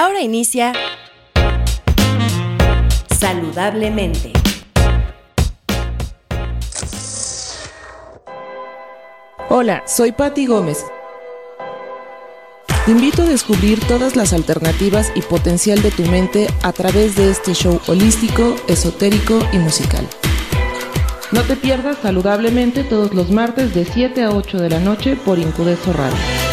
Ahora inicia Saludablemente. Hola, soy Patti Gómez. Te invito a descubrir todas las alternativas y potencial de tu mente a través de este show holístico, esotérico y musical. No te pierdas saludablemente todos los martes de 7 a 8 de la noche por Incudeso Radio.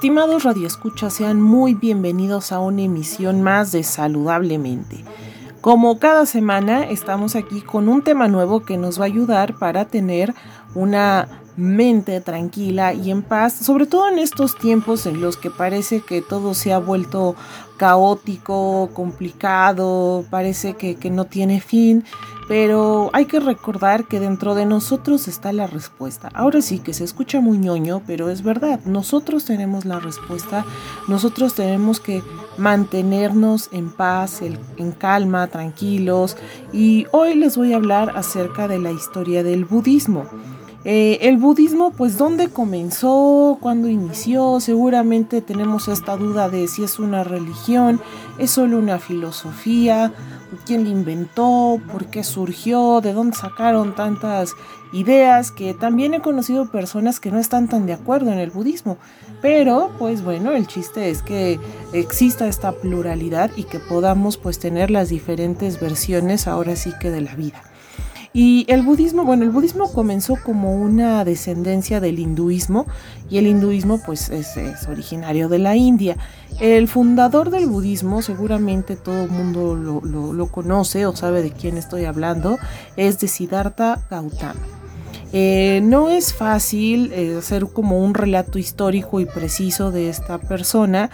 Estimados radioescuchas, sean muy bienvenidos a una emisión más de Saludablemente. Como cada semana estamos aquí con un tema nuevo que nos va a ayudar para tener una mente tranquila y en paz, sobre todo en estos tiempos en los que parece que todo se ha vuelto caótico, complicado, parece que, no tiene fin, pero hay que recordar que dentro de nosotros está la respuesta. Ahora sí que se escucha muy ñoño, pero es verdad, nosotros tenemos la respuesta, nosotros tenemos que mantenernos en paz, en calma, tranquilos, y hoy les voy a hablar acerca de la historia del budismo. Eh, el budismo, pues, ¿dónde comenzó? ¿Cuándo inició? Seguramente tenemos esta duda de si es una religión, es solo una filosofía, quién la inventó, por qué surgió, de dónde sacaron tantas ideas, que también he conocido personas que no están tan de acuerdo en el budismo. Pero, pues bueno, el chiste es que exista esta pluralidad y que podamos pues tener las diferentes versiones ahora sí que de la vida. Y el budismo, bueno, el budismo comenzó como una descendencia del hinduismo y el hinduismo pues es, originario de la India. El fundador del budismo, seguramente todo el mundo lo, conoce o sabe de quién estoy hablando, es de Siddhartha Gautama. Eh, no es fácil eh, hacer como un relato histórico y preciso de esta persona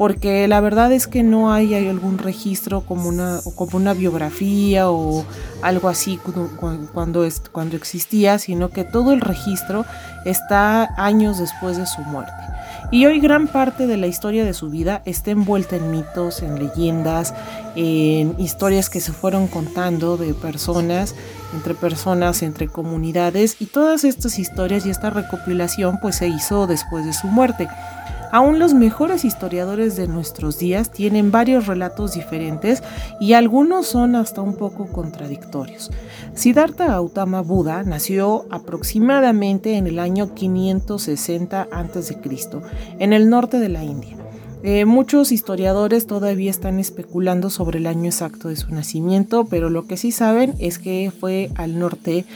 porque la verdad es que no hay, algún registro como una, como una biografía o algo así cuando, cuando existía, sino que todo el registro está años después de su muerte. Y hoy gran parte de la historia de su vida está envuelta en mitos, en leyendas, en historias que se fueron contando de personas, entre personas, entre comunidades, y todas estas historias y esta recopilación pues se hizo después de su muerte. Aún los mejores historiadores de nuestros días tienen varios relatos diferentes y algunos son hasta un poco contradictorios. Siddhartha Gautama Buda nació aproximadamente en el año 560 a.C., en el norte de la India. Eh, muchos historiadores todavía están especulando sobre el año exacto de su nacimiento, pero lo que sí saben es que fue al norte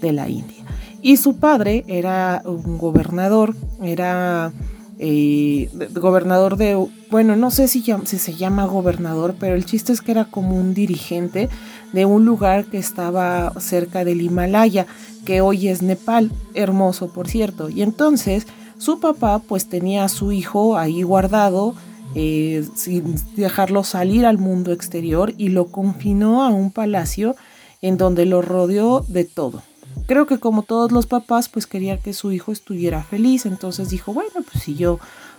de la India. Y su padre era un gobernador, era eh, gobernador de, bueno, no sé si, se llama gobernador, pero el chiste es que era como un dirigente de un lugar que estaba cerca del Himalaya, que hoy es Nepal, hermoso por cierto. Y entonces su papá pues tenía a su hijo ahí guardado, eh, sin dejarlo salir al mundo exterior y lo confinó a un palacio en donde lo rodeó de todo creo que como todos los papás, pues quería que su hijo estuviera feliz. Entonces dijo, bueno, pues si yo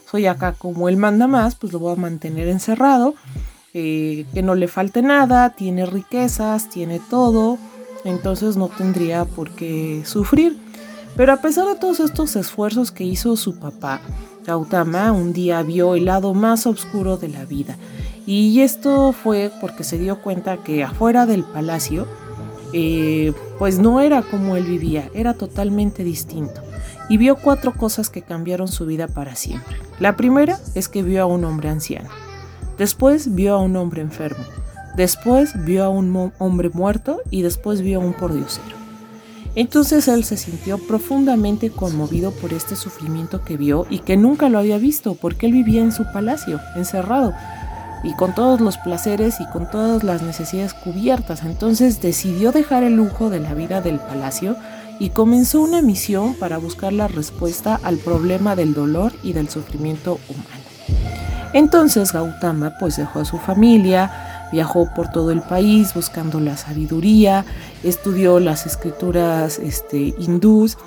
soy acá como él manda más, pues lo voy a mantener encerrado, eh, que no le falte nada, tiene riquezas, tiene todo, entonces no tendría por qué sufrir. Pero a pesar de todos estos esfuerzos que hizo su papá, Gautama un día vio el lado más oscuro de la vida. Y esto fue porque se dio cuenta que afuera del palacio, eh, pues no era como él vivía, era totalmente distinto. Y vio cuatro cosas que cambiaron su vida para siempre. La primera es que vio a un hombre anciano. Después vio a un hombre enfermo. Después vio a un hombre muerto y después vio a un pordiosero. Entonces él se sintió profundamente conmovido por este sufrimiento que vio y que nunca lo había visto porque él vivía en su palacio, encerrado y con todos los placeres y con todas las necesidades cubiertas. Entonces decidió dejar el lujo de la vida del palacio y comenzó una misión para buscar la respuesta al problema del dolor y del sufrimiento humano. Entonces Gautama pues dejó a su familia, Viajó por todo el país buscando la sabiduría, estudió las escrituras este, hindús,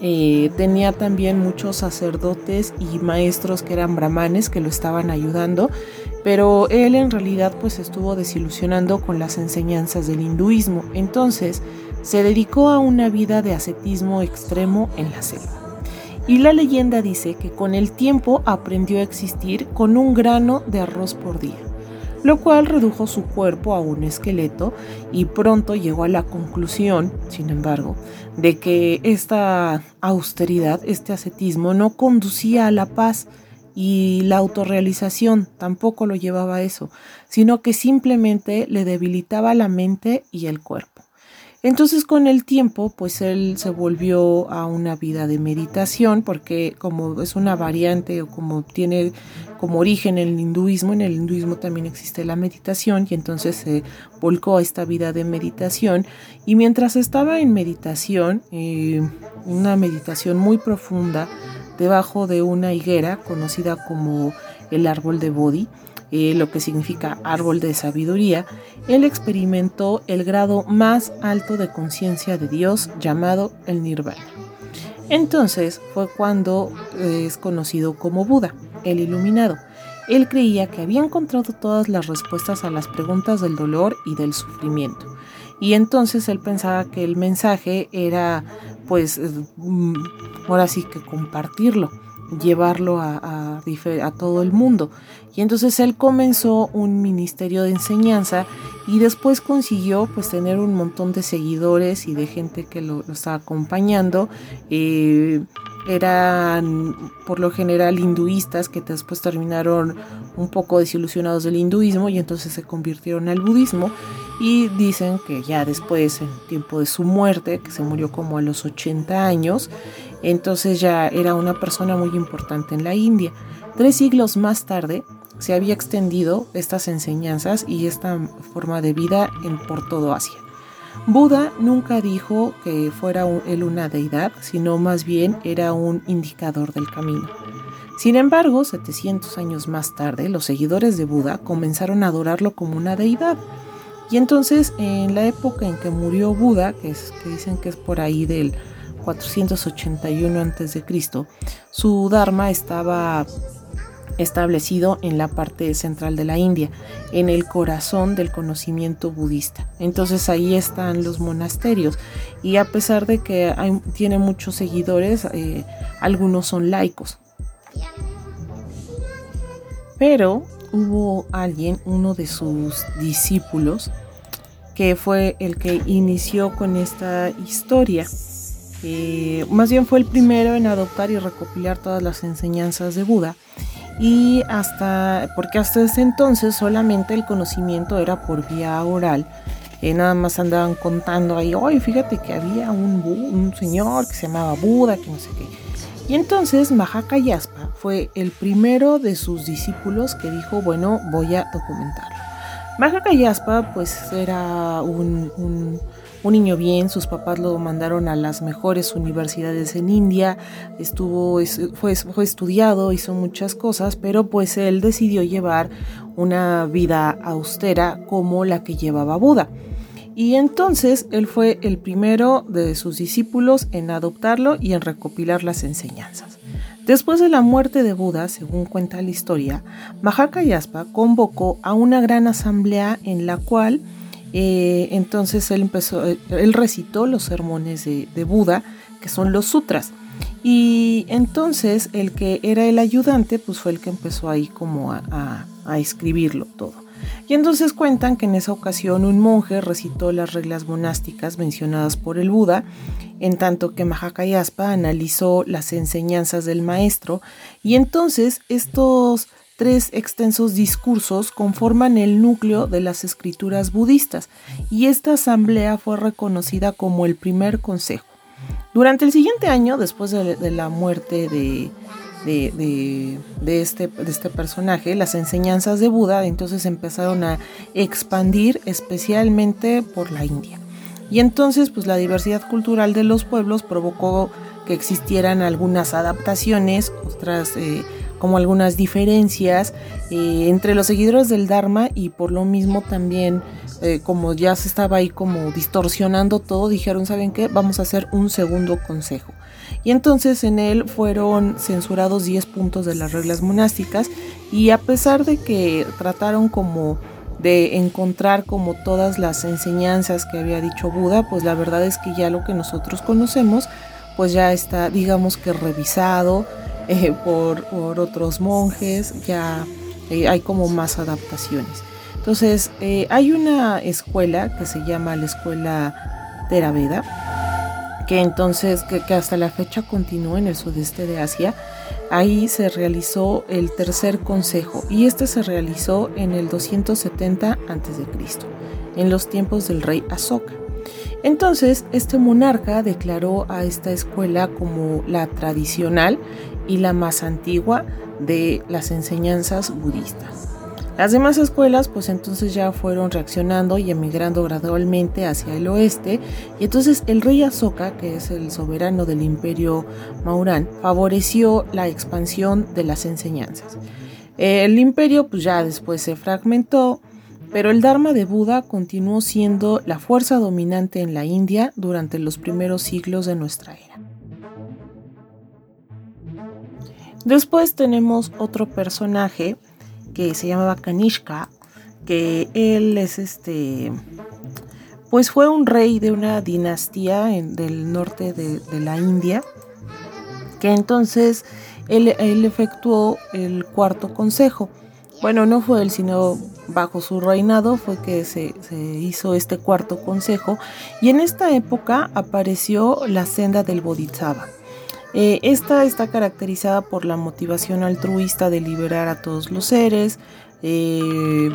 eh, tenía también muchos sacerdotes y maestros que eran brahmanes que lo estaban ayudando, pero él en realidad pues estuvo desilusionando con las enseñanzas del hinduismo. Entonces se dedicó a una vida de ascetismo extremo en la selva. Y la leyenda dice que con el tiempo aprendió a existir con un grano de arroz por día lo cual redujo su cuerpo a un esqueleto y pronto llegó a la conclusión, sin embargo, de que esta austeridad, este ascetismo no conducía a la paz y la autorrealización tampoco lo llevaba a eso, sino que simplemente le debilitaba la mente y el cuerpo. Entonces con el tiempo, pues él se volvió a una vida de meditación, porque como es una variante o como tiene como origen el hinduismo, en el hinduismo también existe la meditación y entonces se volcó a esta vida de meditación. Y mientras estaba en meditación, eh, una meditación muy profunda, debajo de una higuera conocida como el árbol de Bodhi, eh, lo que significa árbol de sabiduría, él experimentó el grado más alto de conciencia de Dios llamado el nirvana. Entonces fue cuando eh, es conocido como Buda, el iluminado. Él creía que había encontrado todas las respuestas a las preguntas del dolor y del sufrimiento. Y entonces él pensaba que el mensaje era, pues, mm, ahora sí que compartirlo llevarlo a, a, todo el mundo. Y entonces él comenzó un ministerio de enseñanza y después consiguió pues tener un montón de seguidores y de gente que lo, estaba acompañando. Eh, eran por lo general hinduistas que después terminaron un poco desilusionados del hinduismo y entonces se convirtieron al budismo y dicen que ya después en tiempo de su muerte, que se murió como a los 80 años, entonces ya era una persona muy importante en la India. Tres siglos más tarde se había extendido estas enseñanzas y esta forma de vida en, por todo Asia. Buda nunca dijo que fuera él una deidad, sino más bien era un indicador del camino. Sin embargo, 700 años más tarde, los seguidores de Buda comenzaron a adorarlo como una deidad. Y entonces, en la época en que murió Buda, que, es, que dicen que es por ahí del 481 a.C., su Dharma estaba establecido en la parte central de la India, en el corazón del conocimiento budista. Entonces ahí están los monasterios y a pesar de que tiene muchos seguidores, eh, algunos son laicos. Pero hubo alguien, uno de sus discípulos, que fue el que inició con esta historia más bien fue el primero en adoptar y recopilar todas las enseñanzas de Buda. Y hasta, porque hasta ese entonces solamente el conocimiento era por vía oral. Eh, nada más andaban contando ahí, oye, fíjate que había un, un, señor que se llamaba Buda, que no sé qué. Y entonces Mahaka Yaspa fue el primero de sus discípulos que dijo, bueno, voy a documentarlo. Mahaka Yaspa pues era un un niño bien, sus papás lo mandaron a las mejores universidades en India, estuvo, fue, fue estudiado, hizo muchas cosas, pero pues él decidió llevar una vida austera como la que llevaba Buda. Y entonces él fue el primero de sus discípulos en adoptarlo y en recopilar las enseñanzas. Después de la muerte de Buda, según cuenta la historia, Mahakayaspa convocó a una gran asamblea en la cual eh, entonces él empezó, eh, él recitó los sermones de, Buda, que son los sutras. Y entonces el que era el ayudante, pues fue el que empezó ahí como a, escribirlo todo. Y entonces cuentan que en esa ocasión un monje recitó las reglas monásticas mencionadas por el Buda, en tanto que Mahakayaspa analizó las enseñanzas del maestro, y entonces estos tres extensos discursos conforman el núcleo de las escrituras budistas y esta asamblea fue reconocida como el primer consejo. Durante el siguiente año, después de, la muerte de, este, de, este, personaje, las enseñanzas de Buda entonces empezaron a expandir especialmente por la India. Y entonces pues la diversidad cultural de los pueblos provocó que existieran algunas adaptaciones, otras eh, como algunas diferencias eh, entre los seguidores del Dharma y por lo mismo también eh, como ya se estaba ahí como distorsionando todo, dijeron, ¿saben qué? Vamos a hacer un segundo consejo. Y entonces en él fueron censurados 10 puntos de las reglas monásticas y a pesar de que trataron como de encontrar como todas las enseñanzas que había dicho Buda, pues la verdad es que ya lo que nosotros conocemos pues ya está digamos que revisado, eh, por, otros monjes, ya eh, hay como más adaptaciones. Entonces, eh, hay una escuela que se llama la Escuela Theraveda, que entonces, que, que, hasta la fecha continúa en el sudeste de Asia. Ahí se realizó el tercer consejo y este se realizó en el 270 a.C., en los tiempos del rey Asoka. Entonces, este monarca declaró a esta escuela como la tradicional y la más antigua de las enseñanzas budistas. Las demás escuelas pues entonces ya fueron reaccionando y emigrando gradualmente hacia el oeste y entonces el rey Asoka, que es el soberano del imperio Maurán, favoreció la expansión de las enseñanzas. El imperio pues ya después se fragmentó, pero el Dharma de Buda continuó siendo la fuerza dominante en la India durante los primeros siglos de nuestra era. Después tenemos otro personaje que se llamaba Kanishka, que él es este, pues fue un rey de una dinastía del norte de, la India, que entonces él, efectuó el cuarto consejo. Bueno, no fue él, sino bajo su reinado fue que se, hizo este cuarto consejo y en esta época apareció la senda del Bodhisattva. Eh, esta está caracterizada por la motivación altruista de liberar a todos los seres, eh,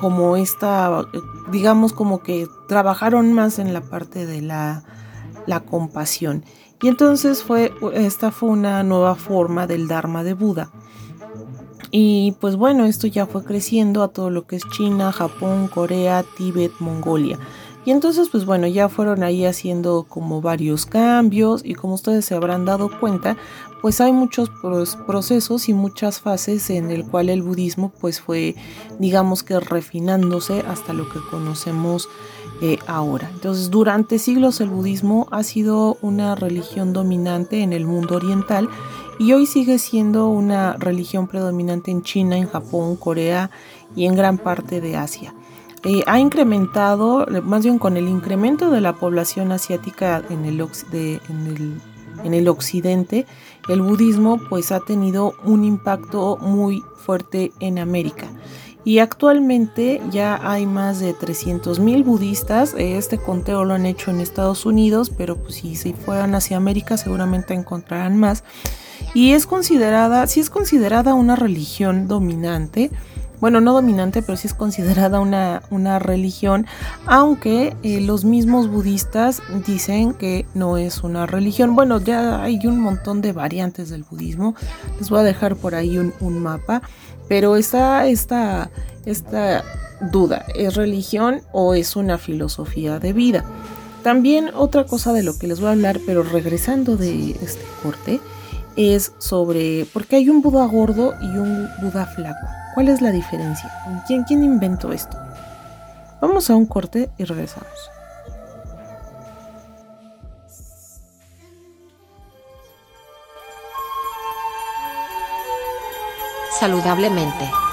como esta, digamos como que trabajaron más en la parte de la, la compasión. Y entonces fue, esta fue una nueva forma del Dharma de Buda. Y pues bueno, esto ya fue creciendo a todo lo que es China, Japón, Corea, Tíbet, Mongolia. Y entonces, pues bueno, ya fueron ahí haciendo como varios cambios y como ustedes se habrán dado cuenta, pues hay muchos procesos y muchas fases en el cual el budismo pues fue, digamos que refinándose hasta lo que conocemos eh, ahora. Entonces, durante siglos el budismo ha sido una religión dominante en el mundo oriental y hoy sigue siendo una religión predominante en China, en Japón, Corea y en gran parte de Asia. Eh, ha incrementado, más bien con el incremento de la población asiática en el, en el, occidente, el budismo pues ha tenido un impacto muy fuerte en América. Y actualmente ya hay más de 300.000 budistas. Este conteo lo han hecho en Estados Unidos, pero pues si se fueran hacia América seguramente encontrarán más. Y es considerada, si es considerada una religión dominante, bueno, no dominante, pero sí es considerada una, una religión, aunque eh, los mismos budistas dicen que no es una religión. Bueno, ya hay un montón de variantes del budismo, les voy a dejar por ahí un, un mapa, pero está esta, esta duda, ¿es religión o es una filosofía de vida? También otra cosa de lo que les voy a hablar, pero regresando de este corte, es sobre, porque hay un Buda gordo y un Buda flaco. ¿Cuál es la diferencia? ¿Quién, inventó esto? Vamos a un corte y regresamos. Saludablemente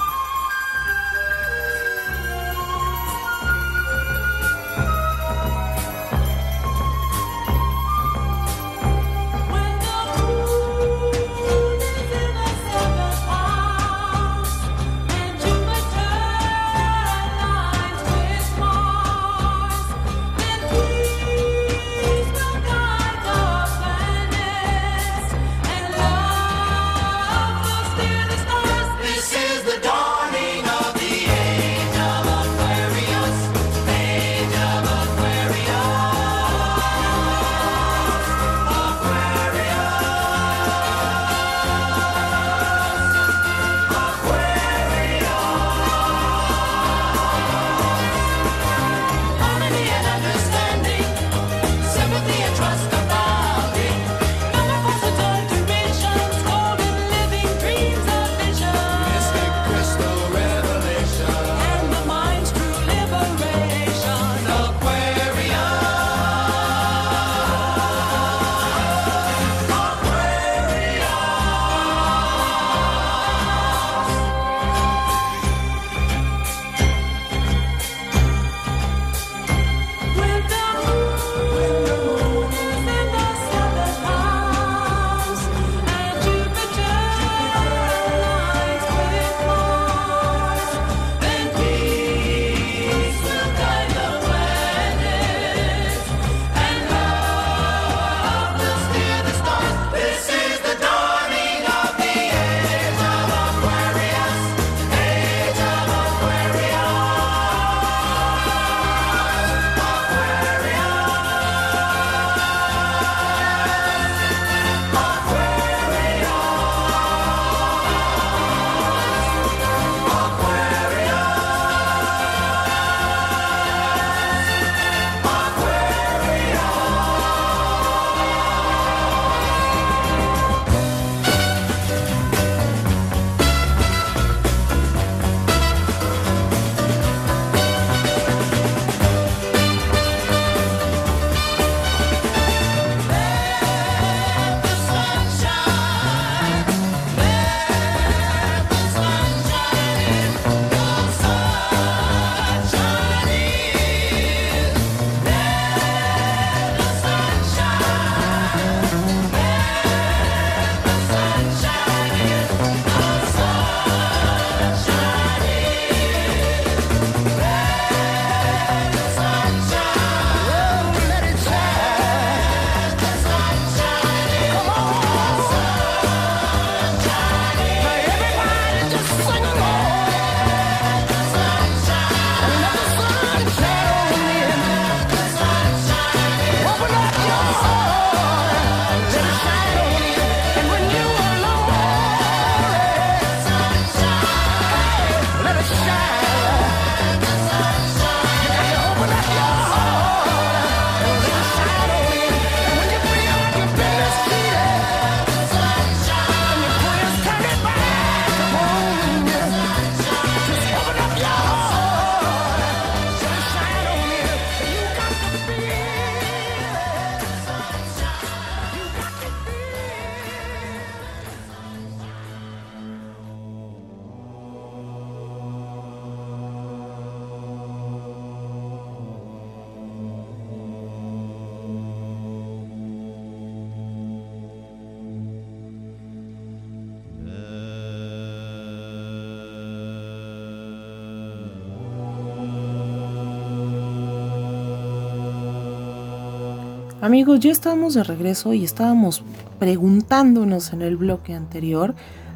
Amigos, ya estamos de regreso y estábamos preguntándonos en el bloque anterior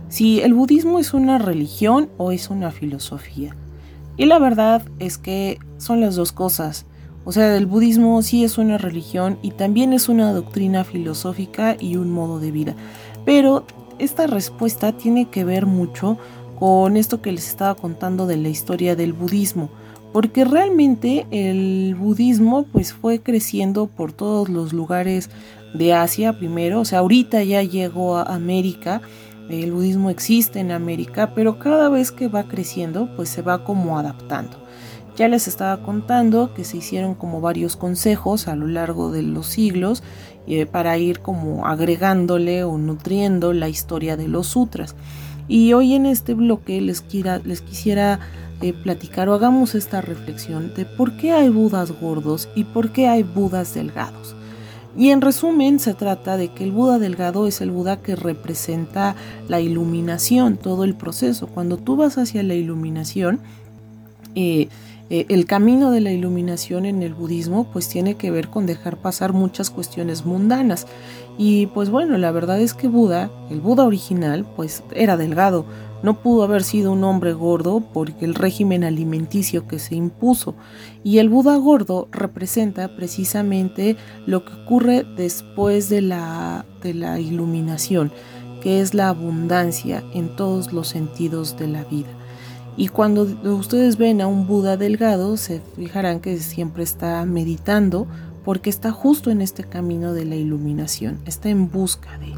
si el budismo es una religión o es una filosofía. Y la verdad es que son las dos cosas. O sea, el budismo sí es una religión y también es una doctrina filosófica y un modo de vida. Pero esta respuesta tiene que ver mucho con esto que les estaba contando de la historia del budismo porque realmente el budismo pues fue creciendo por todos los lugares de Asia primero, o sea, ahorita ya llegó a América, el budismo existe en América, pero cada vez que va creciendo pues se va como adaptando. Ya les estaba contando que se hicieron como varios consejos a lo largo de los siglos eh, para ir como agregándole o nutriendo la historia de los sutras. Y hoy en este bloque les, les quisiera platicar o hagamos esta reflexión de por qué hay budas gordos y por qué hay budas delgados. Y en resumen se trata de que el Buda delgado es el Buda que representa la iluminación, todo el proceso. Cuando tú vas hacia la iluminación, eh, eh, el camino de la iluminación en el budismo pues tiene que ver con dejar pasar muchas cuestiones mundanas. Y pues bueno, la verdad es que Buda, el Buda original, pues era delgado, no pudo haber sido un hombre gordo porque el régimen alimenticio que se impuso. Y el Buda gordo representa precisamente lo que ocurre después de la, de la iluminación, que es la abundancia en todos los sentidos de la vida. Y cuando ustedes ven a un Buda delgado, se fijarán que siempre está meditando porque está justo en este camino de la iluminación, está en busca de.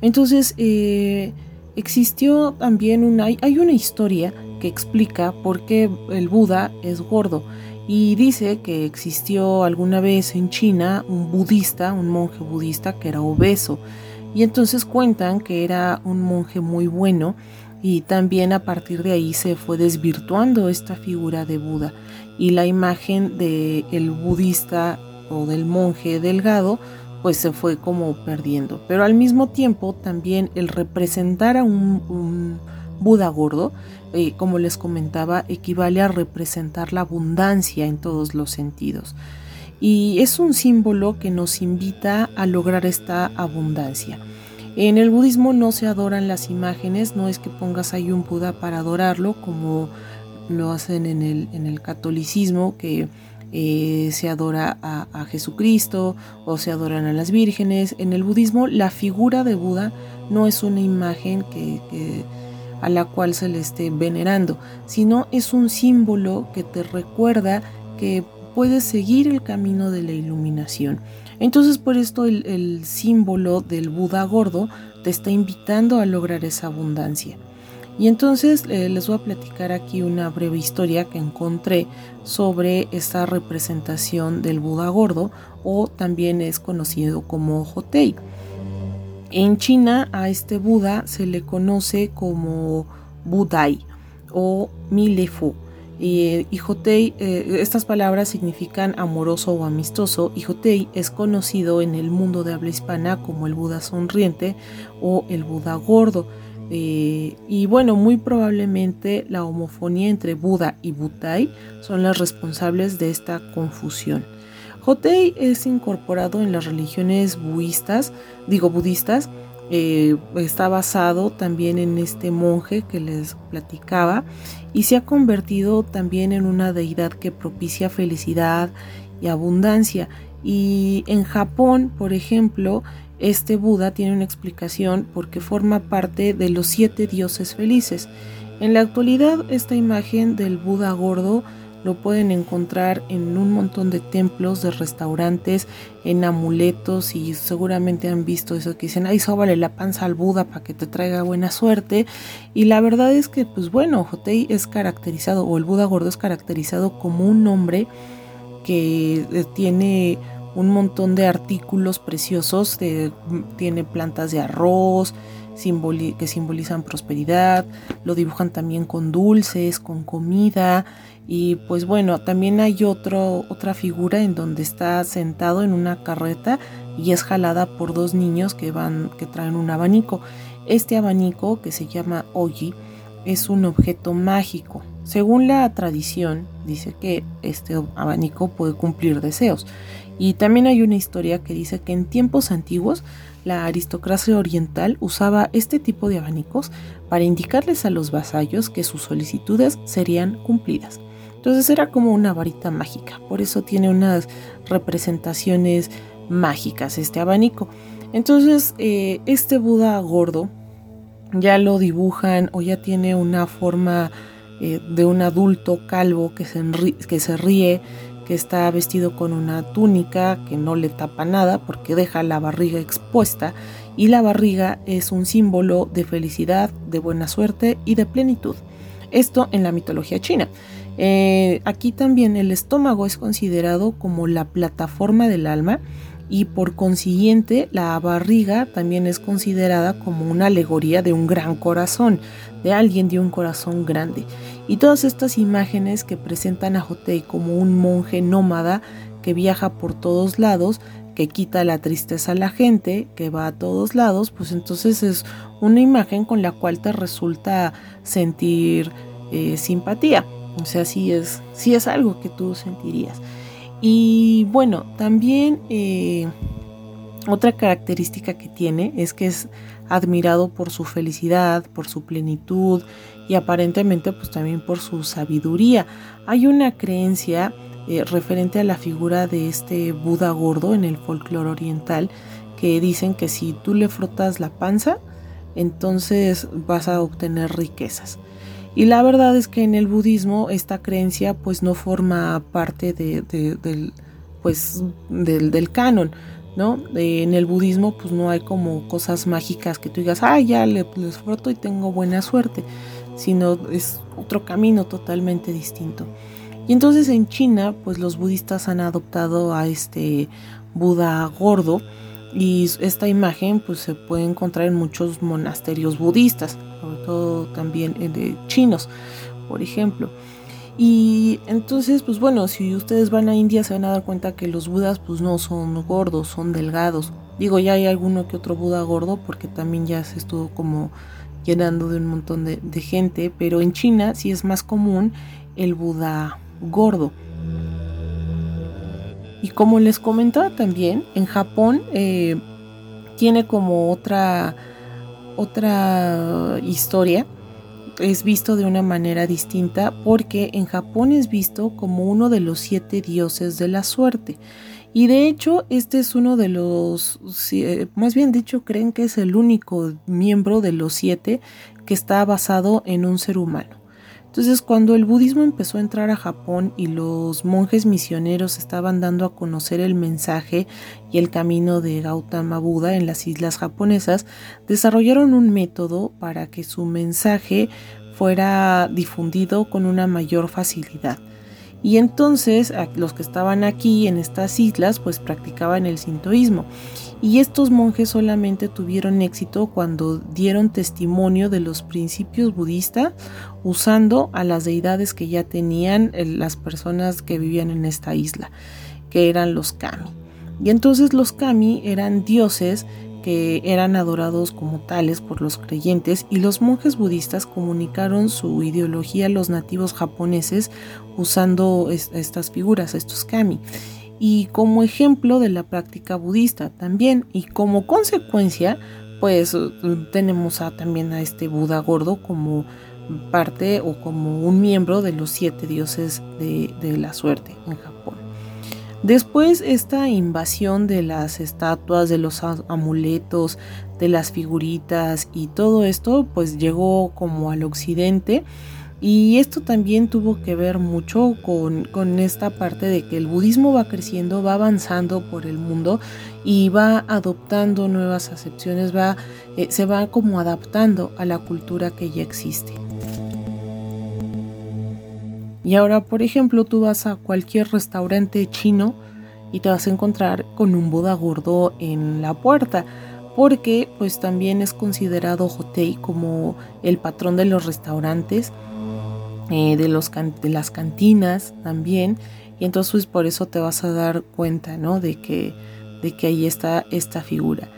Entonces, eh, existió también una, hay una historia que explica por qué el Buda es gordo y dice que existió alguna vez en China un budista, un monje budista que era obeso. Y entonces cuentan que era un monje muy bueno y también a partir de ahí se fue desvirtuando esta figura de Buda. Y la imagen del el budista o del monje delgado pues se fue como perdiendo. Pero al mismo tiempo también el representar a un, Buda gordo, eh, como les comentaba, equivale a representar la abundancia en todos los sentidos. Y es un símbolo que nos invita a lograr esta abundancia. En el budismo no se adoran las imágenes, no es que pongas ahí un Buda para adorarlo, como lo hacen en el, en el catolicismo, que eh, se adora a, Jesucristo o se adoran a las vírgenes. En el budismo la figura de Buda no es una imagen a la cual se le esté venerando, sino es un símbolo que te recuerda que puedes seguir el camino de la iluminación. Entonces por esto el símbolo del Buda gordo te está invitando a lograr esa abundancia. Y entonces eh, les voy a platicar aquí una breve historia que encontré sobre esta representación del Buda gordo o también es conocido como Hotei. En China a este Buda se le conoce como Budai o Milefu. Y, y Hotei, eh, estas palabras significan amoroso o amistoso y Hotei es conocido en el mundo de habla hispana como el Buda sonriente o el Buda gordo. Eh, y bueno, muy probablemente la homofonía entre Buda y Butai son las responsables de esta confusión. Hotei es incorporado en las religiones budistas, digo budistas, eh, está basado también en este monje que les platicaba y se ha convertido también en una deidad que propicia felicidad y abundancia. Y en Japón, por ejemplo, este Buda tiene una explicación porque forma parte de los siete dioses felices. En la actualidad esta imagen del Buda gordo lo pueden encontrar en un montón de templos, de restaurantes, en amuletos y seguramente han visto eso que dicen, ay, sóbale la panza al Buda para que te traiga buena suerte. Y la verdad es que, pues bueno, Jotei es caracterizado, o el Buda gordo es caracterizado como un hombre que eh, tiene un montón de artículos preciosos, tiene plantas de arroz que simbolizan prosperidad, lo dibujan también con dulces, con comida y pues bueno, también hay otro, otra figura en donde está sentado en una carreta y es jalada por dos niños que van que traen un abanico. Este abanico que se llama Oji es un objeto mágico. Según la tradición, dice que este abanico puede cumplir deseos Y también hay una historia que dice que en tiempos antiguos la aristocracia oriental usaba este tipo de abanicos para indicarles a los vasallos que sus solicitudes serían cumplidas. Entonces era como una varita mágica, por eso tiene unas representaciones mágicas este abanico. Entonces eh, este Buda gordo ya lo dibujan o ya tiene una forma eh, de un adulto calvo que se, que se ríe, que está vestido con una túnica que no le tapa nada porque deja la barriga expuesta y la barriga es un símbolo de felicidad, de buena suerte y de plenitud. Esto en la mitología china. Eh, aquí también el estómago es considerado como la plataforma del alma y por consiguiente la barriga también es considerada como una alegoría de un gran corazón, de alguien de un corazón grande. Y todas estas imágenes que presentan a Jotei como un monje nómada que viaja por todos lados, que quita la tristeza a la gente, que va a todos lados, pues entonces es una imagen con la cual te resulta sentir eh, simpatía. O sea, sí es, sí es algo que tú sentirías. Y bueno, también eh, otra característica que tiene es que es admirado por su felicidad, por su plenitud y aparentemente pues también por su sabiduría. Hay una creencia eh, referente a la figura de este Buda gordo en el folclore oriental que dicen que si tú le frotas la panza, entonces vas a obtener riquezas. Y la verdad es que en el budismo esta creencia pues no forma parte de, del, pues, del, canon, ¿no? en el budismo pues no hay como cosas mágicas que tú digas, ah, ya le, les froto y tengo buena suerte, sino es otro camino totalmente distinto. Y entonces en China pues los budistas han adoptado a este Buda gordo, y esta imagen pues se puede encontrar en muchos monasterios budistas, sobre todo también de chinos, por ejemplo. Y entonces, pues bueno, si ustedes van a India se van a dar cuenta que los budas pues no son gordos, son delgados. Digo, ya hay alguno que otro buda gordo porque también ya se estuvo como llenando de un montón de, gente, pero en China sí es más común el buda gordo. Y como les comentaba también, en Japón eh, tiene como otra, otra historia. Es visto de una manera distinta porque en Japón es visto como uno de los siete dioses de la suerte. Y de hecho, este es uno de los, más bien dicho, creen que es el único miembro de los siete que está basado en un ser humano. Entonces, cuando el budismo empezó a entrar a Japón y los monjes misioneros estaban dando a conocer el mensaje y el camino de Gautama Buda en las islas japonesas, desarrollaron un método para que su mensaje fuera difundido con una mayor facilidad. Y entonces los que estaban aquí en estas islas pues practicaban el sintoísmo. Y estos monjes solamente tuvieron éxito cuando dieron testimonio de los principios budistas usando a las deidades que ya tenían las personas que vivían en esta isla, que eran los kami. Y entonces los kami eran dioses eran adorados como tales por los creyentes y los monjes budistas comunicaron su ideología a los nativos japoneses usando estas figuras, estos kami y como ejemplo de la práctica budista también y como consecuencia pues tenemos a, también a este Buda gordo como parte o como un miembro de los siete dioses de la suerte en Japón. Después esta invasión de las estatuas, de los amuletos, de las figuritas y todo esto pues llegó como al occidente y esto también tuvo que ver mucho con, esta parte de que el budismo va creciendo, va avanzando por el mundo y va adoptando nuevas acepciones, va, eh, se va como adaptando a la cultura que ya existe. Y ahora, por ejemplo, tú vas a cualquier restaurante chino y te vas a encontrar con un Buda gordo en la puerta, porque pues también es considerado Hotei como el patrón de los restaurantes eh, de, los de las cantinas también. Y entonces pues, por eso te vas a dar cuenta, ¿no? De que, de que ahí está esta figura.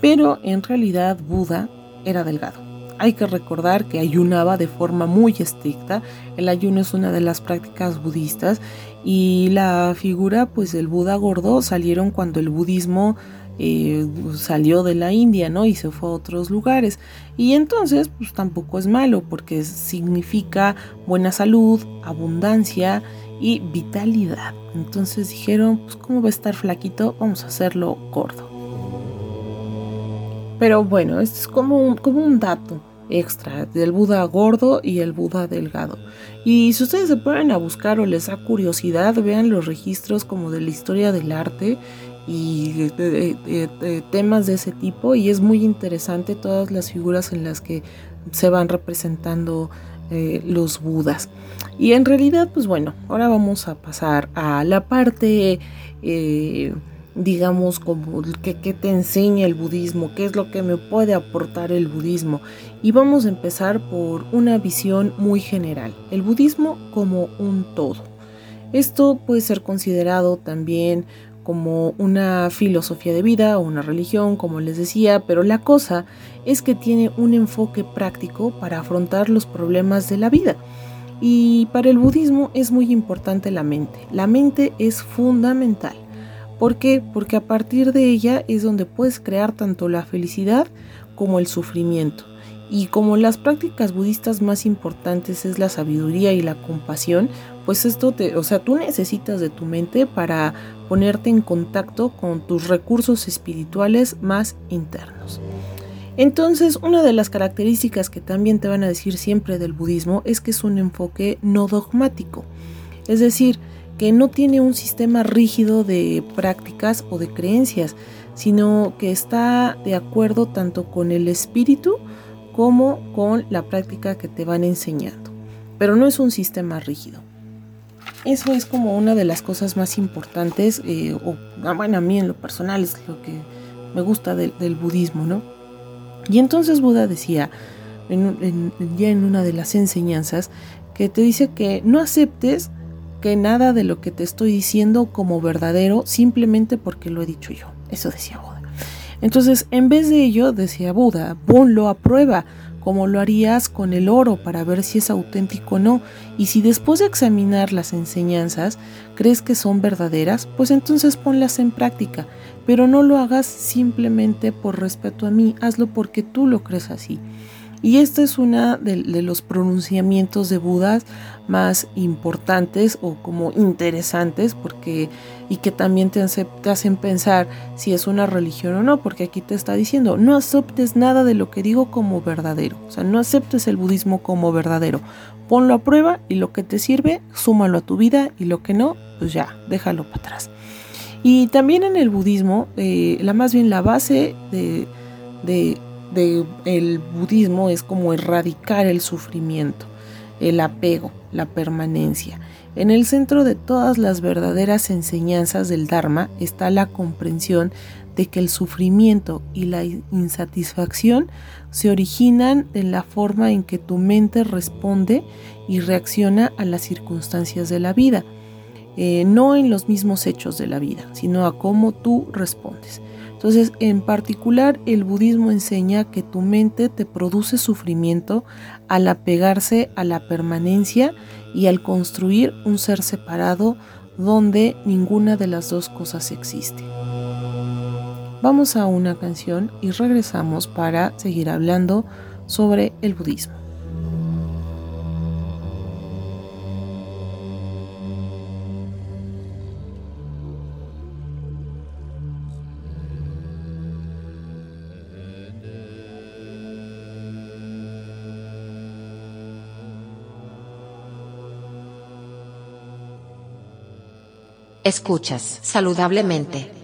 Pero en realidad Buda era delgado. Hay que recordar que ayunaba de forma muy estricta. El ayuno es una de las prácticas budistas y la figura pues del Buda gordo salieron cuando el budismo eh, salió de la India, ¿no? Y se fue a otros lugares. Y entonces, pues tampoco es malo, porque significa buena salud, abundancia y vitalidad. Entonces dijeron, pues ¿cómo va a estar flaquito? Vamos a hacerlo gordo. Pero bueno, esto es como como un dato extra del Buda gordo y el Buda delgado. Y si ustedes se ponen a buscar o les da curiosidad, vean los registros como de la historia del arte y temas de ese tipo y es muy interesante todas las figuras en las que se van representando eh, los budas. Y en realidad, pues bueno, ahora vamos a pasar a la parte, eh, digamos, como que, te enseña el budismo, qué es lo que me puede aportar el budismo. Y vamos a empezar por una visión muy general, el budismo como un todo. Esto puede ser considerado también como una filosofía de vida o una religión, como les decía, pero la cosa es que tiene un enfoque práctico para afrontar los problemas de la vida. Y para el budismo es muy importante la mente. La mente es fundamental. ¿Por qué? Porque a partir de ella es donde puedes crear tanto la felicidad como el sufrimiento. Y como las prácticas budistas más importantes es la sabiduría y la compasión, pues esto te, o sea, tú necesitas de tu mente para ponerte en contacto con tus recursos espirituales más internos. Entonces, una de las características que también te van a decir siempre del budismo es que es un enfoque no dogmático. Es decir, que no tiene un sistema rígido de prácticas o de creencias, sino que está de acuerdo tanto con el espíritu como con la práctica que te van enseñando. Pero no es un sistema rígido. Eso es como una de las cosas más importantes, eh, o ah, bueno, a mí en lo personal es lo que me gusta del, budismo, ¿no? Y entonces Buda decía, ya en una de las enseñanzas, que te dice que no aceptes que nada de lo que te estoy diciendo como verdadero simplemente porque lo he dicho yo. Eso decía Buda. Entonces, en vez de ello, decía Buda, ponlo a prueba, como lo harías con el oro para ver si es auténtico o no. Y si después de examinar las enseñanzas crees que son verdaderas, pues entonces ponlas en práctica. Pero no lo hagas simplemente por respeto a mí, hazlo porque tú lo crees así. Y este es uno de, los pronunciamientos de Buda más importantes o como interesantes porque y que también te, hacen pensar si es una religión o no, porque aquí te está diciendo, no aceptes nada de lo que digo como verdadero, o sea, no aceptes el budismo como verdadero, ponlo a prueba y lo que te sirve, súmalo a tu vida y lo que no, pues ya, déjalo para atrás. Y también en el budismo, eh, la más bien la base de del budismo es como erradicar el sufrimiento, el apego, la permanencia. En el centro de todas las verdaderas enseñanzas del Dharma está la comprensión de que el sufrimiento y la insatisfacción se originan en la forma en que tu mente responde y reacciona a las circunstancias de la vida, eh, no en los mismos hechos de la vida, sino a cómo tú respondes. Entonces, en particular, el budismo enseña que tu mente te produce sufrimiento al apegarse a la permanencia y al construir un ser separado donde ninguna de las dos cosas existe. Vamos a una canción y regresamos para seguir hablando sobre el budismo. Escuchas saludablemente.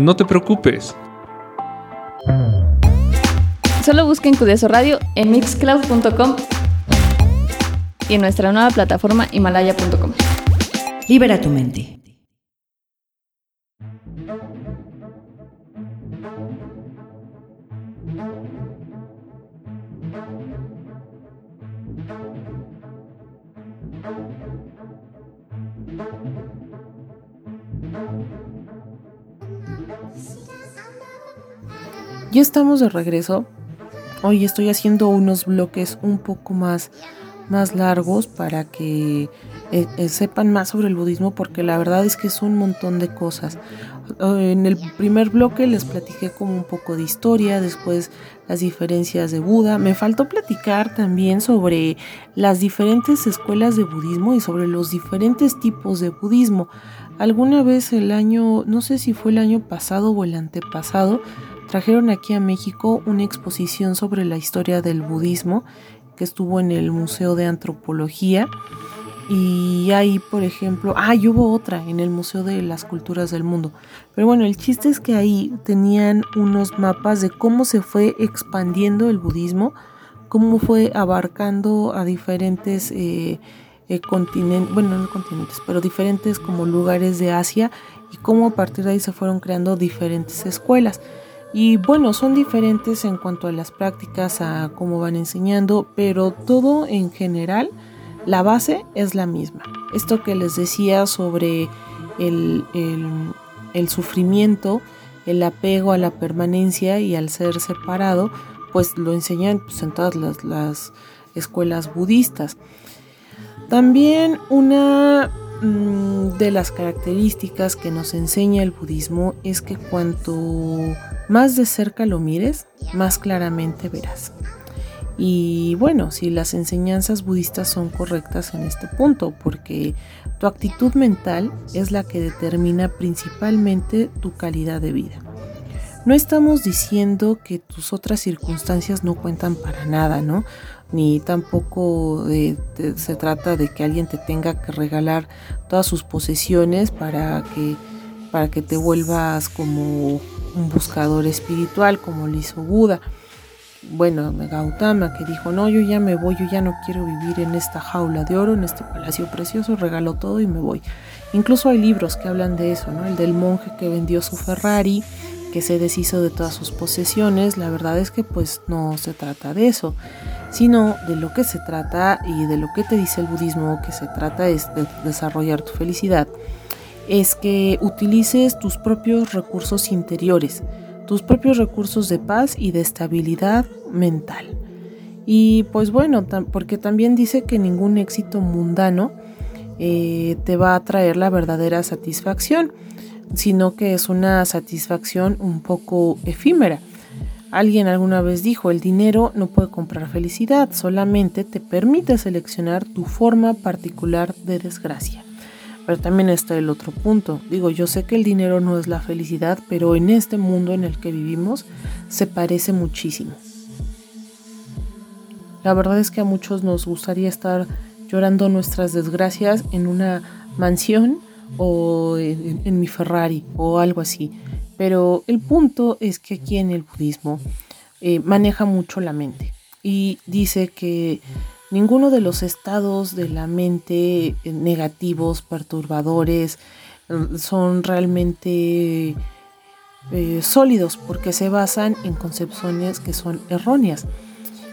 No te preocupes. Solo busquen Cudeso Radio en mixcloud.com y en nuestra nueva plataforma himalaya.com. Libera tu mente. Ya estamos de regreso. Hoy estoy haciendo unos bloques un poco más, más largos para que eh, eh, sepan más sobre el budismo porque la verdad es que es un montón de cosas. Eh, En el primer bloque les platiqué como un poco de historia, después las diferencias de Buda. Me faltó platicar también sobre las diferentes escuelas de budismo y sobre los diferentes tipos de budismo. Alguna vez el año, no sé si fue el año pasado o el antepasado, trajeron aquí a México una exposición sobre la historia del budismo que estuvo en el Museo de Antropología. Y ahí, por ejemplo, ah, y hubo otra en el Museo de las Culturas del Mundo. Pero bueno, el chiste es que ahí tenían unos mapas de cómo se fue expandiendo el budismo, cómo fue abarcando a diferentes eh, eh, continentes, bueno, no continentes, pero diferentes como lugares de Asia y cómo a partir de ahí se fueron creando diferentes escuelas. Y bueno, son diferentes en cuanto a las prácticas, a cómo van enseñando, pero todo en general, la base es la misma. Esto que les decía sobre el, el, sufrimiento, el apego a la permanencia y al ser separado, pues lo enseñan pues, en todas las, las escuelas budistas. También una mm, de las características que nos enseña el budismo es que cuanto más de cerca lo mires, más claramente verás. Y bueno, si las enseñanzas budistas son correctas en este punto, porque tu actitud mental es la que determina principalmente tu calidad de vida. No estamos diciendo que tus otras circunstancias no cuentan para nada, ¿no? Ni tampoco se trata de que alguien te tenga que regalar todas sus posesiones para que, para que te vuelvas como un buscador espiritual, como lo hizo Buda bueno, Gautama, que dijo, no, yo ya me voy, yo ya no quiero vivir en esta jaula de oro, en este palacio precioso, regalo todo y me voy. Incluso hay libros que hablan de eso, ¿no? El del monje que vendió su Ferrari, que se deshizo de todas sus posesiones, la verdad es que pues no se trata de eso, sino de lo que se trata y de lo que te dice el budismo, que se trata es de desarrollar tu felicidad, es que utilices tus propios recursos interiores, tus propios recursos de paz y de estabilidad mental. Y pues bueno, porque también dice que ningún éxito mundano eh, te va a traer la verdadera satisfacción, sino que es una satisfacción un poco efímera. Alguien alguna vez dijo, el dinero no puede comprar felicidad, solamente te permite seleccionar tu forma particular de desgracia. Pero también está el otro punto. Digo, yo sé que el dinero no es la felicidad, pero en este mundo en el que vivimos se parece muchísimo. La verdad es que a muchos nos gustaría estar llorando nuestras desgracias en una mansión o en, mi Ferrari o algo así. Pero el punto es que aquí en el budismo eh, maneja mucho la mente y dice que ninguno de los estados de la mente eh, negativos, perturbadores, mm, son realmente eh, sólidos porque se basan en concepciones que son erróneas.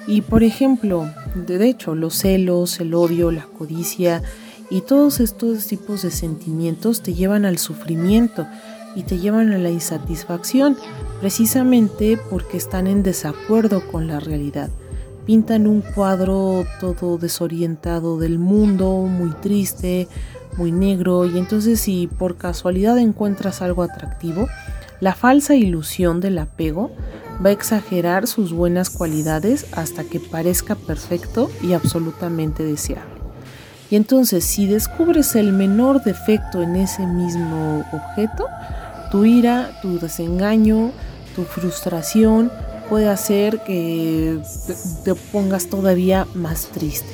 Y por ejemplo, de hecho, los celos, el odio, la codicia y todos estos tipos de sentimientos te llevan al sufrimiento y te llevan a la insatisfacción precisamente porque están en desacuerdo con la realidad pintan un cuadro todo desorientado del mundo, muy triste, muy negro, y entonces si por casualidad encuentras algo atractivo, la falsa ilusión del apego va a exagerar sus buenas cualidades hasta que parezca perfecto y absolutamente deseable. Y entonces si descubres el menor defecto en ese mismo objeto, tu ira, tu desengaño, tu frustración, puede hacer que te, pongas todavía más triste.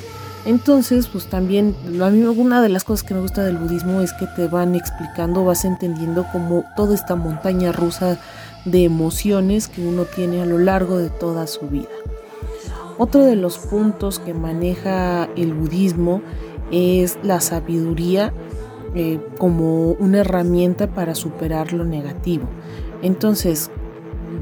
Entonces, pues también, a mí una de las cosas que me gusta del budismo es que te van explicando, vas entendiendo como toda esta montaña rusa de emociones que uno tiene a lo largo de toda su vida. Otro de los puntos que maneja el budismo es la sabiduría eh, como una herramienta para superar lo negativo. Entonces,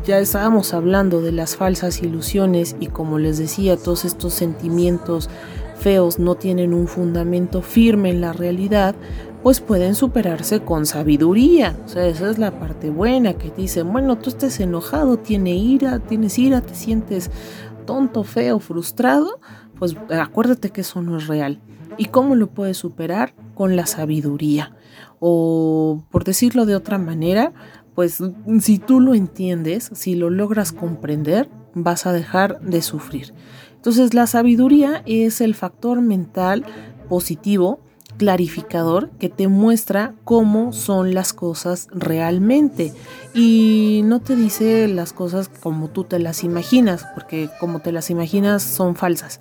ya estábamos hablando de las falsas ilusiones y como les decía, todos estos sentimientos feos no tienen un fundamento firme en la realidad, pues pueden superarse con sabiduría. O sea, esa es la parte buena que te dicen, bueno, tú estás enojado, tienes ira, tienes ira, te sientes tonto, feo, frustrado, pues acuérdate que eso no es real. ¿Y cómo lo puedes superar? Con la sabiduría. O por decirlo de otra manera, pues si tú lo entiendes, si lo logras comprender, vas a dejar de sufrir. Entonces la sabiduría es el factor mental positivo, clarificador, que te muestra cómo son las cosas realmente y no te dice las cosas como tú te las imaginas, porque como te las imaginas son falsas.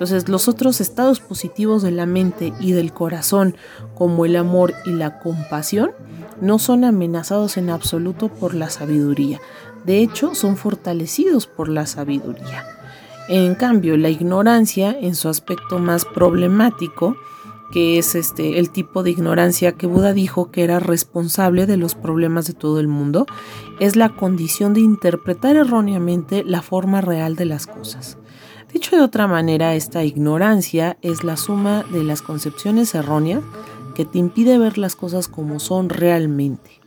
Entonces los otros estados positivos de la mente y del corazón, como el amor y la compasión, no son amenazados en absoluto por la sabiduría. De hecho, son fortalecidos por la sabiduría. En cambio, la ignorancia, en su aspecto más problemático, que es este el tipo de ignorancia que Buda dijo que era responsable de los problemas de todo el mundo, es la condición de interpretar erróneamente la forma real de las cosas. Dicho de otra manera, esta ignorancia es la suma de las concepciones erróneas que te impide ver las cosas como son realmente.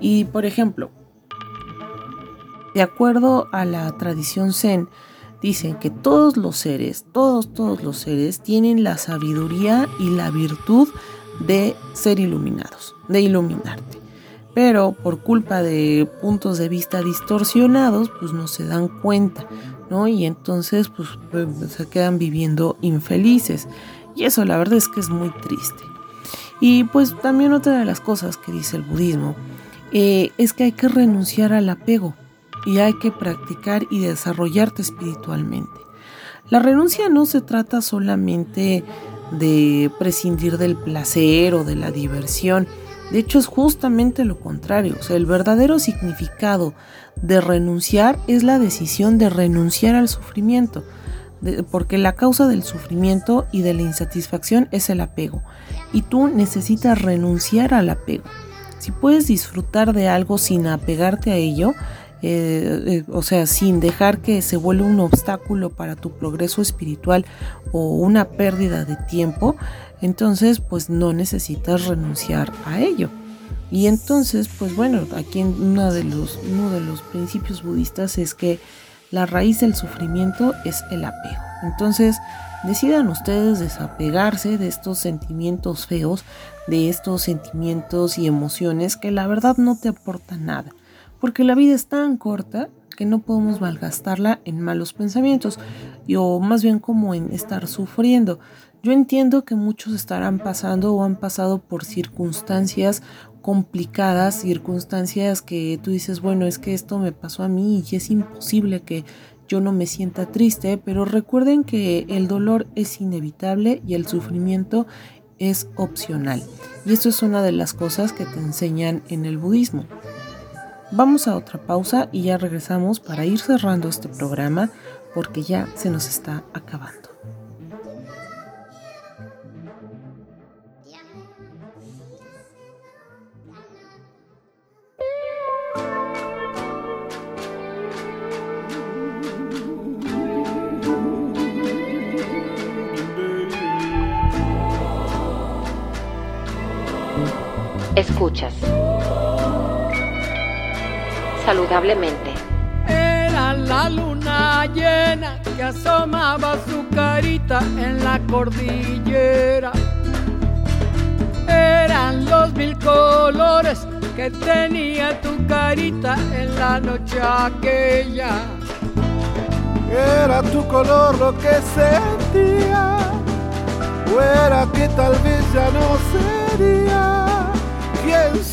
Y por ejemplo, de acuerdo a la tradición zen, dicen que todos los seres, todos, todos los seres tienen la sabiduría y la virtud de ser iluminados, de iluminarte. Pero por culpa de puntos de vista distorsionados, pues no se dan cuenta, Y entonces, pues, pues se quedan viviendo infelices. Y eso la verdad es que es muy triste. Y pues también otra de las cosas que dice el budismo eh, es que hay que renunciar al apego y hay que practicar y desarrollarte espiritualmente. La renuncia no se trata solamente de prescindir del placer o de la diversión. De hecho es justamente lo contrario. O sea, el verdadero significado de renunciar es la decisión de renunciar al sufrimiento. porque la causa del sufrimiento y de la insatisfacción es el apego. Y tú necesitas renunciar al apego. Si puedes disfrutar de algo sin apegarte a ello, eh, eh, o sea, sin dejar que se vuelva un obstáculo para tu progreso espiritual o una pérdida de tiempo, entonces pues no necesitas renunciar a ello. Y entonces, pues bueno, aquí uno de los, uno de los principios budistas es que la raíz del sufrimiento es el apego. Entonces, decidan ustedes desapegarse de estos sentimientos feos, de estos sentimientos y emociones que la verdad no te aportan nada porque la vida es tan corta que no podemos malgastarla en malos pensamientos, o más bien como en estar sufriendo. Yo entiendo que muchos estarán pasando o han pasado por circunstancias complicadas, circunstancias que tú dices, bueno, es que esto me pasó a mí y es imposible que yo no me sienta triste, pero recuerden que el dolor es inevitable y el sufrimiento es opcional. Y esto es una de las cosas que te enseñan en el budismo. Vamos a otra pausa y ya regresamos para ir cerrando este programa porque ya se nos está acabando. Escuchas saludablemente. Era la luna llena que asomaba su carita en la cordillera. Eran los mil colores que tenía tu carita en la noche aquella. Era tu color lo que sentía, o era que tal vez ya no sería quien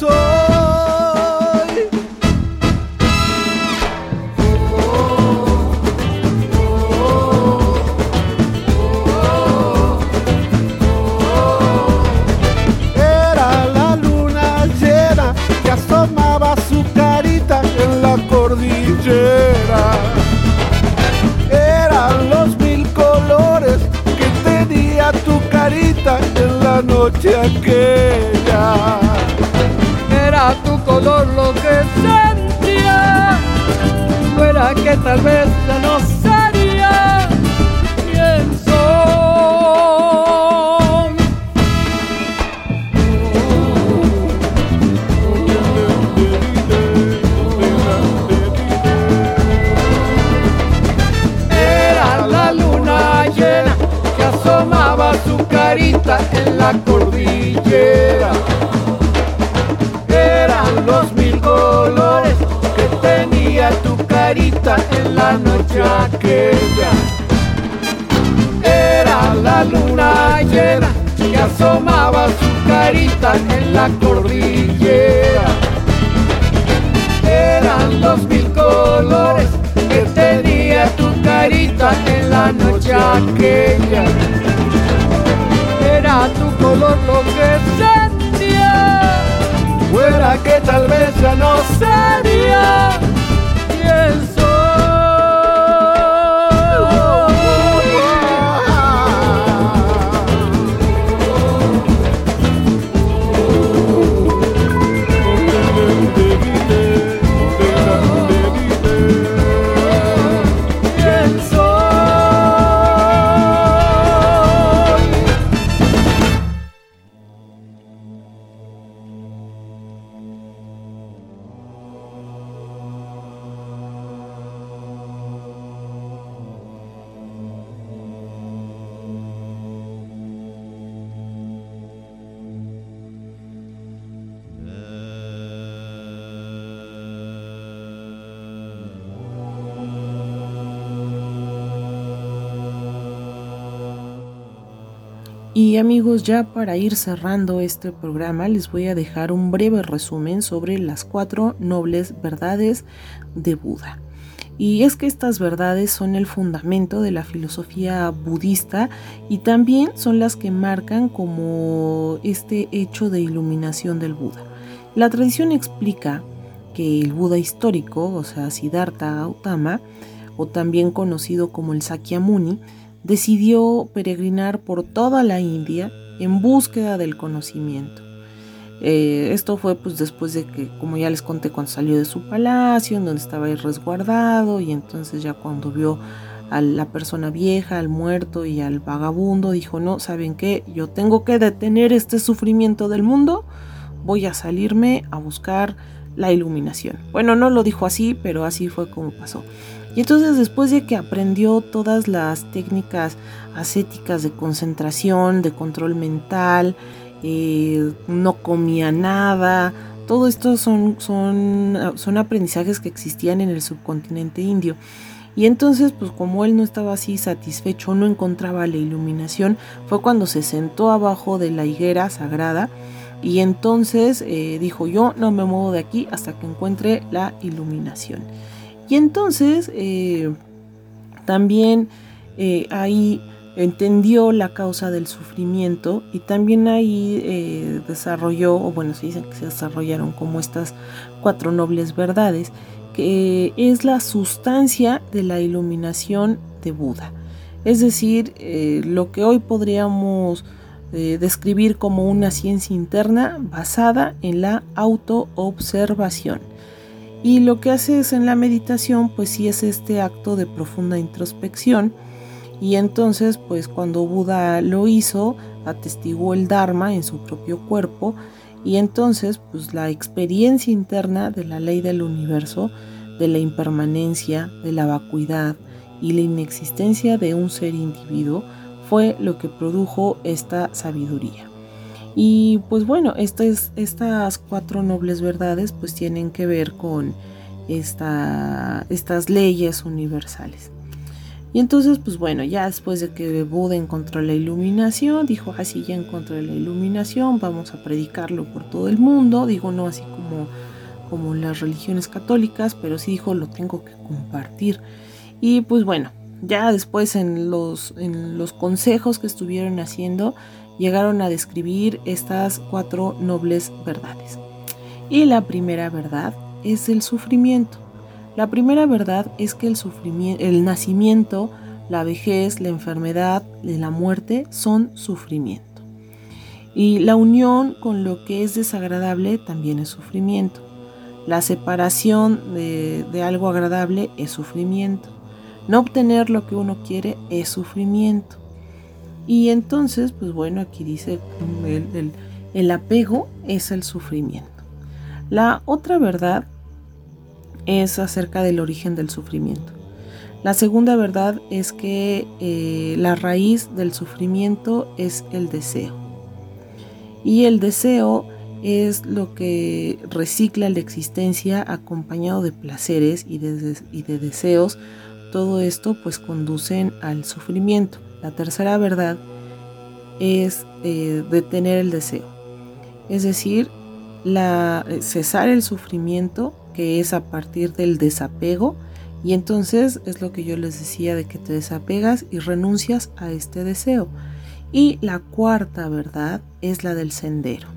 amigos, ya para ir cerrando este programa, les voy a dejar un breve resumen sobre las cuatro nobles verdades de Buda. Y es que estas verdades son el fundamento de la filosofía budista y también son las que marcan como este hecho de iluminación del Buda. La tradición explica que el Buda histórico, o sea, Siddhartha Gautama, o también conocido como el Sakyamuni, decidió peregrinar por toda la India en búsqueda del conocimiento. Eh, esto fue pues después de que, como ya les conté, cuando salió de su palacio, en donde estaba ahí resguardado, y entonces ya cuando vio a la persona vieja, al muerto y al vagabundo, dijo, no, ¿saben qué? Yo tengo que detener este sufrimiento del mundo, voy a salirme a buscar la iluminación. Bueno, no lo dijo así, pero así fue como pasó. Y entonces después de que aprendió todas las técnicas ascéticas de concentración, de control mental, eh, no comía nada, todo esto son, son, son aprendizajes que existían en el subcontinente indio. Y entonces, pues como él no estaba así satisfecho, no encontraba la iluminación, fue cuando se sentó abajo de la higuera sagrada y entonces eh, dijo yo no me muevo de aquí hasta que encuentre la iluminación. Y entonces eh, también eh, ahí entendió la causa del sufrimiento y también ahí eh, desarrolló, o bueno, se que se desarrollaron como estas cuatro nobles verdades, que es la sustancia de la iluminación de Buda. Es decir, lo que hoy podríamos describir como una ciencia interna basada en la autoobservación. Y lo que haces en la meditación, pues sí es este acto de profunda introspección. Y entonces, pues cuando Buda lo hizo, atestiguó el Dharma en su propio cuerpo. Y entonces, pues la experiencia interna de la ley del universo, de la impermanencia, de la vacuidad y la inexistencia de un ser individuo, fue lo que produjo esta sabiduría. Y pues bueno, estas, estas cuatro nobles verdades pues tienen que ver con esta, estas leyes universales. Y entonces, pues bueno, ya después de que Buda encontró la iluminación, dijo, así ya encontré la iluminación, vamos a predicarlo por todo el mundo. Digo, no así como, como las religiones católicas, pero sí dijo, lo tengo que compartir. Y pues bueno, ya después en los, en los consejos que estuvieron haciendo, llegaron a describir estas cuatro nobles verdades. Y la primera verdad es el sufrimiento. La primera verdad es que el, sufrimiento, el nacimiento, la vejez, la enfermedad la muerte son sufrimiento. Y la unión con lo que es desagradable también es sufrimiento. La separación de, de algo agradable es sufrimiento. No obtener lo que uno quiere es sufrimiento. Y entonces, pues bueno, aquí dice el, el, apego es el sufrimiento. La otra verdad es acerca del origen del sufrimiento. La segunda verdad es que eh, la raíz del sufrimiento es el deseo. Y el deseo es lo que recicla la existencia acompañado de placeres y de, y de deseos. Todo esto pues conducen al sufrimiento. La tercera verdad es eh, detener el deseo. Es decir, la, eh, cesar el sufrimiento que es a partir del desapego y entonces es lo que yo les decía de que te desapegas y renuncias a este deseo. Y la cuarta verdad es la del sendero,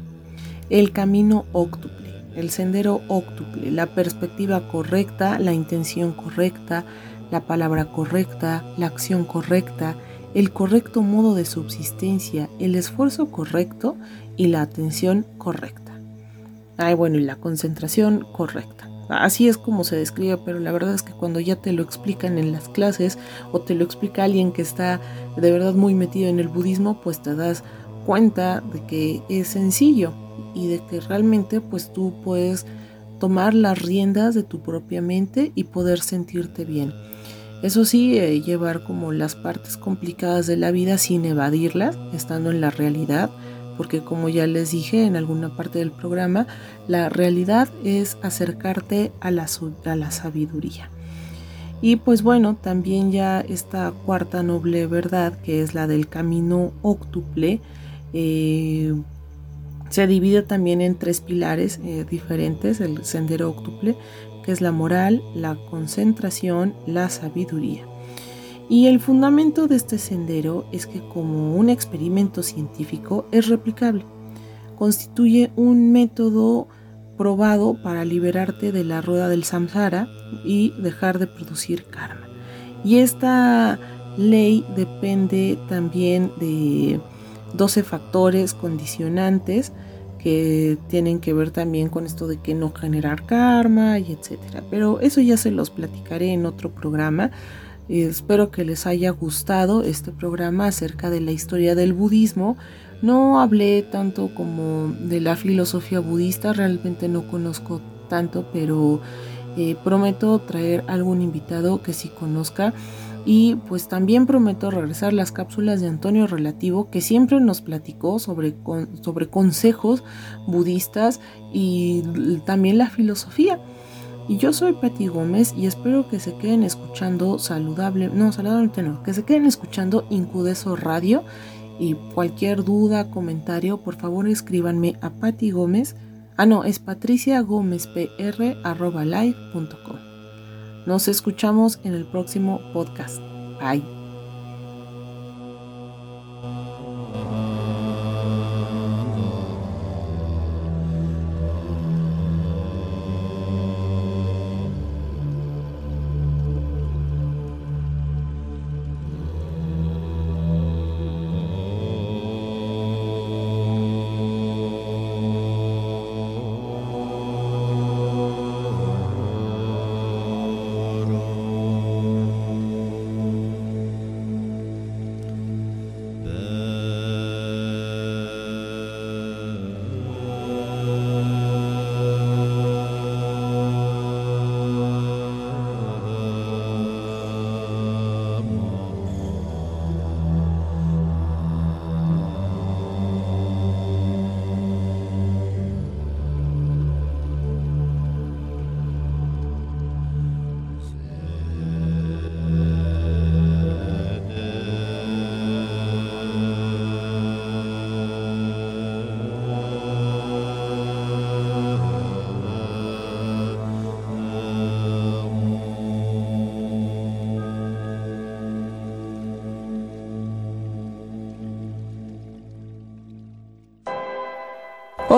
el camino óctuple, el sendero óctuple, la perspectiva correcta, la intención correcta, la palabra correcta, la acción correcta, el correcto modo de subsistencia, el esfuerzo correcto y la atención correcta. Ay, bueno, y la concentración correcta. Así es como se describe, pero la verdad es que cuando ya te lo explican en las clases o te lo explica alguien que está de verdad muy metido en el budismo, pues te das cuenta de que es sencillo y de que realmente pues tú puedes tomar las riendas de tu propia mente y poder sentirte bien. Eso sí, eh, llevar como las partes complicadas de la vida sin evadirlas, estando en la realidad, porque como ya les dije en alguna parte del programa, la realidad es acercarte a la, a la sabiduría. Y pues bueno, también ya esta cuarta noble verdad, que es la del camino óctuple, eh, se divide también en tres pilares eh, diferentes, el sendero óctuple, que es la moral, la concentración, la sabiduría. Y el fundamento de este sendero es que como un experimento científico es replicable. Constituye un método probado para liberarte de la rueda del samsara y dejar de producir karma. Y esta ley depende también de 12 factores condicionantes que tienen que ver también con esto de que no generar karma y etcétera. Pero eso ya se los platicaré en otro programa. espero que les haya gustado este programa acerca de la historia del budismo. No hablé tanto como de la filosofía budista, realmente no conozco tanto, pero eh, prometo traer algún invitado que sí conozca. Y pues también prometo regresar las cápsulas de Antonio Relativo, que siempre nos platicó sobre, sobre consejos budistas y también la filosofía. Y yo soy Patti Gómez y espero que se queden escuchando saludable, no, saludablemente no, que se queden escuchando Incudeso Radio y cualquier duda, comentario, por favor escríbanme a Patti Gómez. Ah, no, es patriciagomezpr.live.com. Nos escuchamos en el próximo podcast. Bye.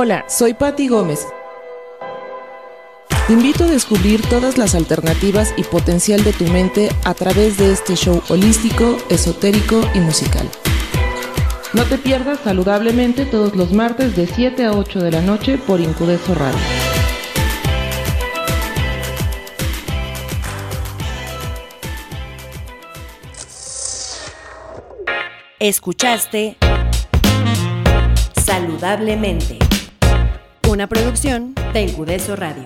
Hola, soy Patti Gómez. Te invito a descubrir todas las alternativas y potencial de tu mente a través de este show holístico, esotérico y musical. No te pierdas saludablemente todos los martes de 7 a 8 de la noche por Incudeso Radio. Escuchaste Saludablemente una producción de Incudeso Radio.